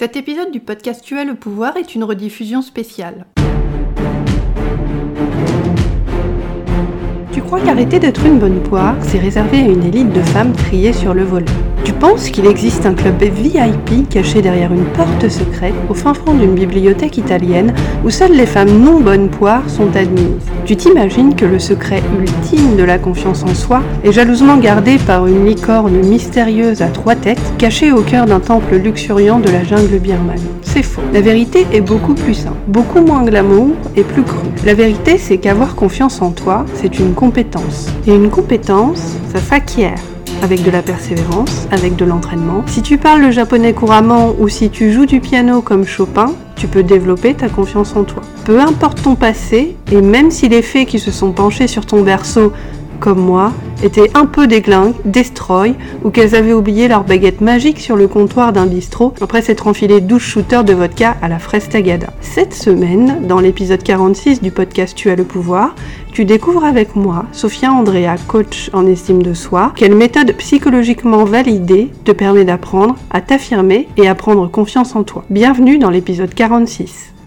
Cet épisode du podcast Tu as le pouvoir est une rediffusion spéciale. Tu crois qu'arrêter d'être une bonne poire, c'est réservé à une élite de femmes triées sur le volet Tu penses qu'il existe un club VIP caché derrière une porte secrète au fin fond d'une bibliothèque italienne où seules les femmes non bonnes poires sont admises? Tu t'imagines que le secret ultime de la confiance en soi est jalousement gardé par une licorne mystérieuse à trois têtes cachée au cœur d'un temple luxuriant de la jungle birmane? C'est faux. La vérité est beaucoup plus simple, beaucoup moins glamour et plus crue. La vérité, c'est qu'avoir confiance en toi, c'est une compétence et une compétence, ça s'acquiert avec de la persévérance, avec de l'entraînement. Si tu parles le japonais couramment ou si tu joues du piano comme Chopin, tu peux développer ta confiance en toi. Peu importe ton passé, et même si les fées qui se sont penchés sur ton berceau comme moi, étaient un peu déglingues, destroy, ou qu'elles avaient oublié leur baguette magique sur le comptoir d'un bistrot après s'être enfilé 12 shooters de vodka à la fraise tagada. Cette semaine, dans l'épisode 46 du podcast Tu as le pouvoir, tu découvres avec moi, Sophia Andrea, coach en estime de soi, quelle méthode psychologiquement validée te permet d'apprendre à t'affirmer et à prendre confiance en toi. Bienvenue dans l'épisode 46.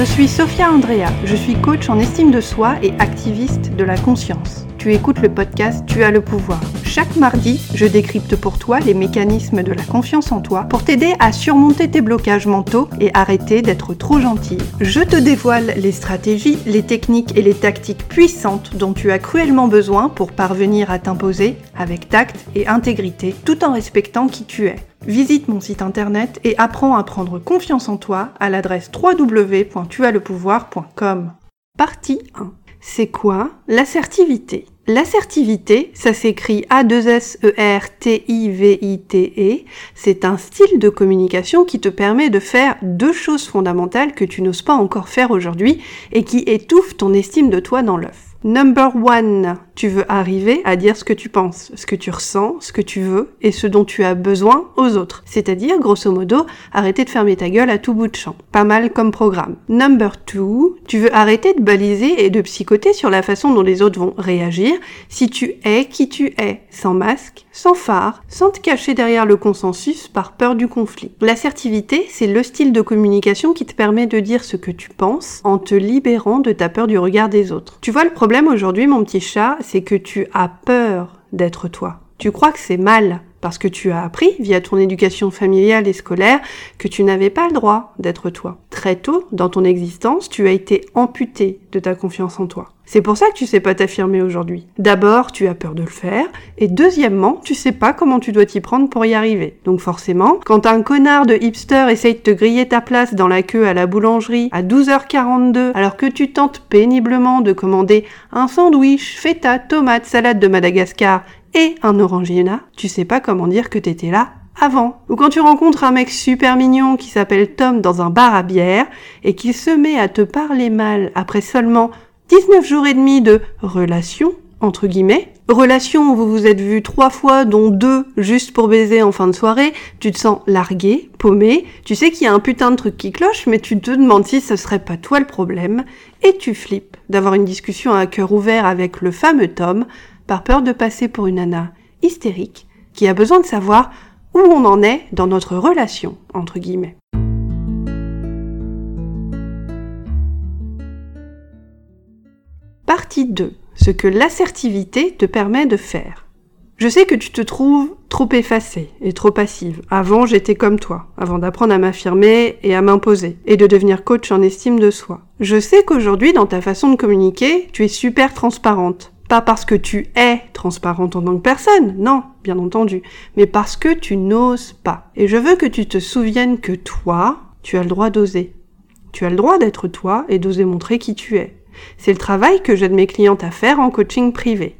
Je suis Sophia Andrea, je suis coach en estime de soi et activiste de la conscience. Tu écoutes le podcast Tu as le pouvoir. Chaque mardi, je décrypte pour toi les mécanismes de la confiance en toi pour t'aider à surmonter tes blocages mentaux et arrêter d'être trop gentil. Je te dévoile les stratégies, les techniques et les tactiques puissantes dont tu as cruellement besoin pour parvenir à t'imposer avec tact et intégrité tout en respectant qui tu es. Visite mon site internet et apprends à prendre confiance en toi à l'adresse www.tuaslepouvoir.com. Partie 1. C'est quoi l'assertivité? L'assertivité, ça s'écrit A-2-S-E-R-T-I-V-I-T-E. C'est un style de communication qui te permet de faire deux choses fondamentales que tu n'oses pas encore faire aujourd'hui et qui étouffent ton estime de toi dans l'œuf. Number one, tu veux arriver à dire ce que tu penses, ce que tu ressens, ce que tu veux et ce dont tu as besoin aux autres. C'est-à-dire, grosso modo, arrêter de fermer ta gueule à tout bout de champ. Pas mal comme programme. Number two, tu veux arrêter de baliser et de psychoter sur la façon dont les autres vont réagir si tu es qui tu es, sans masque, sans phare, sans te cacher derrière le consensus par peur du conflit. L'assertivité, c'est le style de communication qui te permet de dire ce que tu penses en te libérant de ta peur du regard des autres. Tu vois le problème problème aujourd'hui, mon petit chat, c'est que tu as peur d'être toi. Tu crois que c'est mal parce que tu as appris, via ton éducation familiale et scolaire, que tu n'avais pas le droit d'être toi. Très tôt, dans ton existence, tu as été amputé de ta confiance en toi. C'est pour ça que tu sais pas t'affirmer aujourd'hui. D'abord, tu as peur de le faire, et deuxièmement, tu sais pas comment tu dois t'y prendre pour y arriver. Donc forcément, quand un connard de hipster essaye de te griller ta place dans la queue à la boulangerie à 12h42, alors que tu tentes péniblement de commander un sandwich, feta, tomate, salade de Madagascar et un orangina, tu sais pas comment dire que t'étais là avant. Ou quand tu rencontres un mec super mignon qui s'appelle Tom dans un bar à bière et qu'il se met à te parler mal après seulement 19 jours et demi de relation, entre guillemets. Relation où vous vous êtes vu trois fois, dont deux juste pour baiser en fin de soirée, tu te sens largué, paumé, tu sais qu'il y a un putain de truc qui cloche, mais tu te demandes si ce serait pas toi le problème, et tu flippes d'avoir une discussion à cœur ouvert avec le fameux Tom, par peur de passer pour une nana hystérique, qui a besoin de savoir où on en est dans notre relation, entre guillemets. Partie 2. Ce que l'assertivité te permet de faire. Je sais que tu te trouves trop effacée et trop passive. Avant, j'étais comme toi, avant d'apprendre à m'affirmer et à m'imposer, et de devenir coach en estime de soi. Je sais qu'aujourd'hui, dans ta façon de communiquer, tu es super transparente. Pas parce que tu es transparente en tant que personne, non, bien entendu, mais parce que tu n'oses pas. Et je veux que tu te souviennes que toi, tu as le droit d'oser. Tu as le droit d'être toi et d'oser montrer qui tu es. C'est le travail que j'aide mes clientes à faire en coaching privé.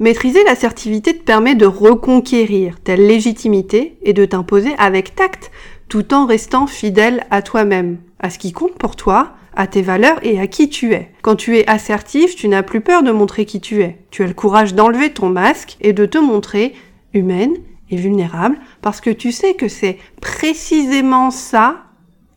Maîtriser l'assertivité te permet de reconquérir ta légitimité et de t'imposer avec tact, tout en restant fidèle à toi-même, à ce qui compte pour toi, à tes valeurs et à qui tu es. Quand tu es assertif, tu n'as plus peur de montrer qui tu es. Tu as le courage d'enlever ton masque et de te montrer humaine et vulnérable parce que tu sais que c'est précisément ça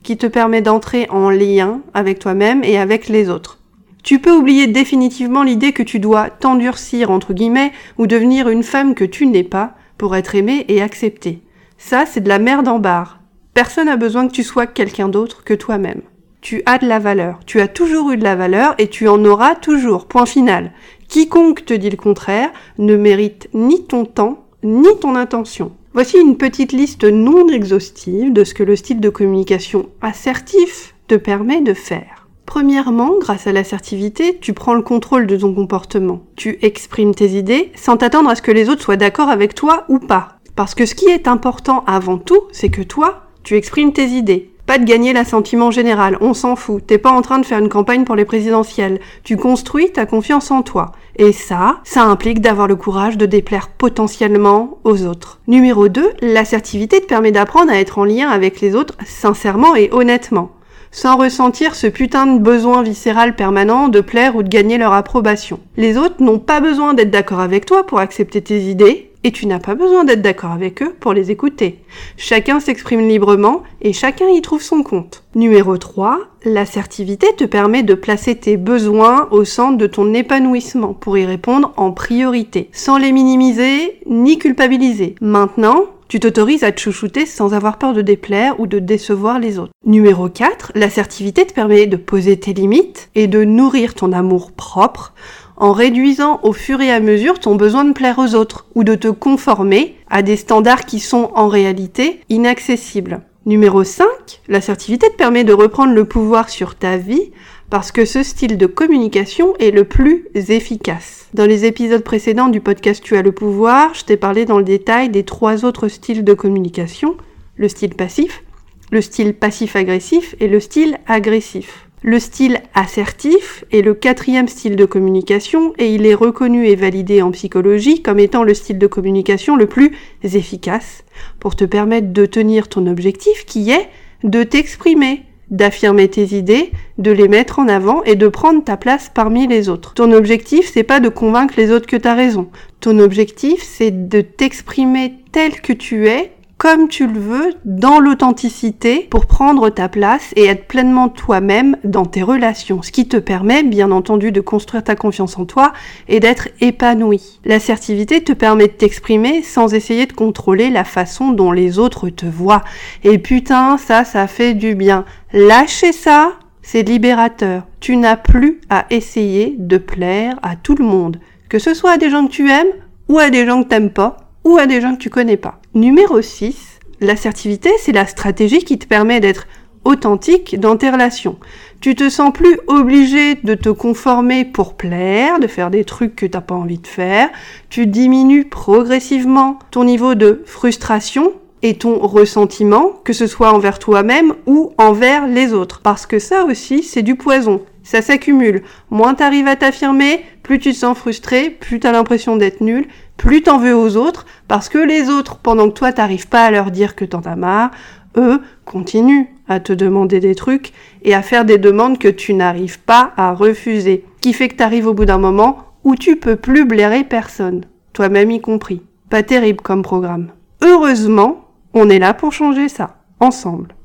qui te permet d'entrer en lien avec toi-même et avec les autres. Tu peux oublier définitivement l'idée que tu dois t'endurcir entre guillemets ou devenir une femme que tu n'es pas pour être aimée et acceptée. Ça, c'est de la merde en barre. Personne n'a besoin que tu sois quelqu'un d'autre que toi-même. Tu as de la valeur. Tu as toujours eu de la valeur et tu en auras toujours. Point final. Quiconque te dit le contraire ne mérite ni ton temps ni ton intention. Voici une petite liste non exhaustive de ce que le style de communication assertif te permet de faire. Premièrement, grâce à l'assertivité, tu prends le contrôle de ton comportement. Tu exprimes tes idées sans t'attendre à ce que les autres soient d'accord avec toi ou pas. Parce que ce qui est important avant tout, c'est que toi, tu exprimes tes idées. Pas de gagner l'assentiment général, on s'en fout. T'es pas en train de faire une campagne pour les présidentielles. Tu construis ta confiance en toi. Et ça, ça implique d'avoir le courage de déplaire potentiellement aux autres. Numéro 2, l'assertivité te permet d'apprendre à être en lien avec les autres sincèrement et honnêtement sans ressentir ce putain de besoin viscéral permanent de plaire ou de gagner leur approbation. Les autres n'ont pas besoin d'être d'accord avec toi pour accepter tes idées, et tu n'as pas besoin d'être d'accord avec eux pour les écouter. Chacun s'exprime librement et chacun y trouve son compte. Numéro 3, l'assertivité te permet de placer tes besoins au centre de ton épanouissement pour y répondre en priorité, sans les minimiser ni culpabiliser. Maintenant, tu t'autorises à te chouchouter sans avoir peur de déplaire ou de décevoir les autres. Numéro 4, l'assertivité te permet de poser tes limites et de nourrir ton amour propre en réduisant au fur et à mesure ton besoin de plaire aux autres ou de te conformer à des standards qui sont en réalité inaccessibles. Numéro 5, l'assertivité te permet de reprendre le pouvoir sur ta vie parce que ce style de communication est le plus efficace. Dans les épisodes précédents du podcast Tu as le pouvoir, je t'ai parlé dans le détail des trois autres styles de communication, le style passif, le style passif-agressif et le style agressif. Le style assertif est le quatrième style de communication et il est reconnu et validé en psychologie comme étant le style de communication le plus efficace pour te permettre de tenir ton objectif qui est de t'exprimer, d'affirmer tes idées, de les mettre en avant et de prendre ta place parmi les autres. Ton objectif, c'est pas de convaincre les autres que tu as raison. Ton objectif, c'est de t'exprimer tel que tu es comme tu le veux, dans l'authenticité, pour prendre ta place et être pleinement toi-même dans tes relations, ce qui te permet, bien entendu, de construire ta confiance en toi et d'être épanoui. L'assertivité te permet de t'exprimer sans essayer de contrôler la façon dont les autres te voient. Et putain, ça, ça fait du bien. Lâcher ça, c'est libérateur. Tu n'as plus à essayer de plaire à tout le monde, que ce soit à des gens que tu aimes ou à des gens que t'aimes pas ou à des gens que tu connais pas. Numéro 6, l'assertivité, c'est la stratégie qui te permet d'être authentique dans tes relations. Tu te sens plus obligé de te conformer pour plaire, de faire des trucs que t'as pas envie de faire. Tu diminues progressivement ton niveau de frustration et ton ressentiment, que ce soit envers toi-même ou envers les autres. Parce que ça aussi, c'est du poison. Ça s'accumule. Moins t'arrives à t'affirmer, plus tu te sens frustré, plus t'as l'impression d'être nul, plus t'en veux aux autres, parce que les autres, pendant que toi t'arrives pas à leur dire que t'en as marre, eux continuent à te demander des trucs et à faire des demandes que tu n'arrives pas à refuser. Qui fait que t'arrives au bout d'un moment où tu peux plus blairer personne, toi-même y compris. Pas terrible comme programme. Heureusement, on est là pour changer ça, ensemble.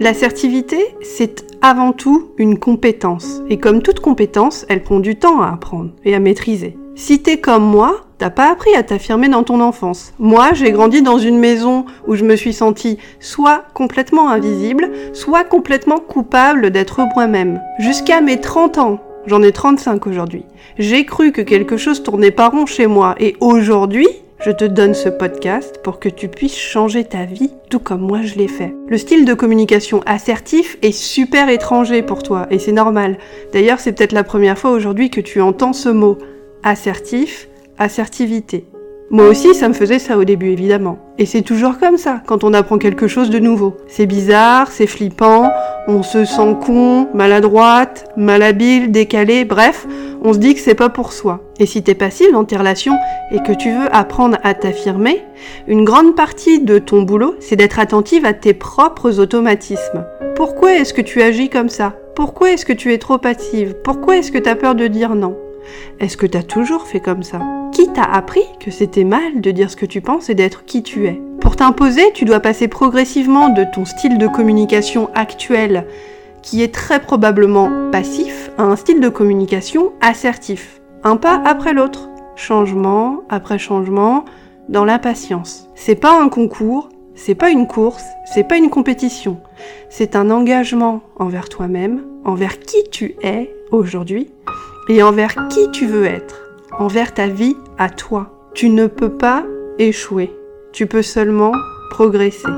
L'assertivité, c'est avant tout une compétence. Et comme toute compétence, elle prend du temps à apprendre et à maîtriser. Si t'es comme moi, t'as pas appris à t'affirmer dans ton enfance. Moi, j'ai grandi dans une maison où je me suis sentie soit complètement invisible, soit complètement coupable d'être moi-même. Jusqu'à mes 30 ans, j'en ai 35 aujourd'hui, j'ai cru que quelque chose tournait pas rond chez moi. Et aujourd'hui, je te donne ce podcast pour que tu puisses changer ta vie tout comme moi je l'ai fait. Le style de communication assertif est super étranger pour toi et c'est normal. D'ailleurs, c'est peut-être la première fois aujourd'hui que tu entends ce mot assertif, assertivité. Moi aussi, ça me faisait ça au début, évidemment. Et c'est toujours comme ça quand on apprend quelque chose de nouveau. C'est bizarre, c'est flippant, on se sent con, maladroite, malhabile, décalé, bref, on se dit que c'est pas pour soi. Et si t'es passif dans tes relations et que tu veux apprendre à t'affirmer, une grande partie de ton boulot, c'est d'être attentive à tes propres automatismes. Pourquoi est-ce que tu agis comme ça? Pourquoi est-ce que tu es trop passive? Pourquoi est-ce que tu as peur de dire non? Est-ce que tu as toujours fait comme ça? Qui t'a appris que c'était mal de dire ce que tu penses et d'être qui tu es? Pour t'imposer, tu dois passer progressivement de ton style de communication actuel qui est très probablement passif à un style de communication assertif. Un pas après l'autre, changement après changement, dans l'impatience. C'est pas un concours, c'est pas une course, c'est pas une compétition. C'est un engagement envers toi-même, envers qui tu es aujourd'hui et envers qui tu veux être, envers ta vie à toi. Tu ne peux pas échouer. Tu peux seulement progresser.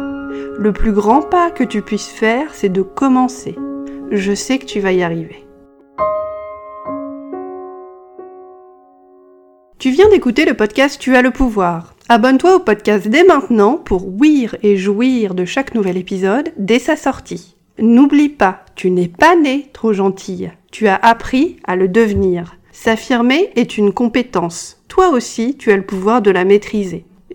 Le plus grand pas que tu puisses faire, c'est de commencer. Je sais que tu vas y arriver. Tu viens d'écouter le podcast Tu as le pouvoir. Abonne-toi au podcast dès maintenant pour ouïr et jouir de chaque nouvel épisode dès sa sortie. N'oublie pas, tu n'es pas né trop gentille, tu as appris à le devenir. S'affirmer est une compétence. Toi aussi, tu as le pouvoir de la maîtriser.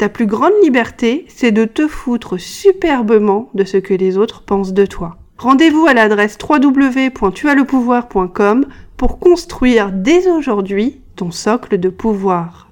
Ta plus grande liberté, c'est de te foutre superbement de ce que les autres pensent de toi. Rendez-vous à l'adresse www.tuaslepouvoir.com pour construire dès aujourd'hui ton socle de pouvoir.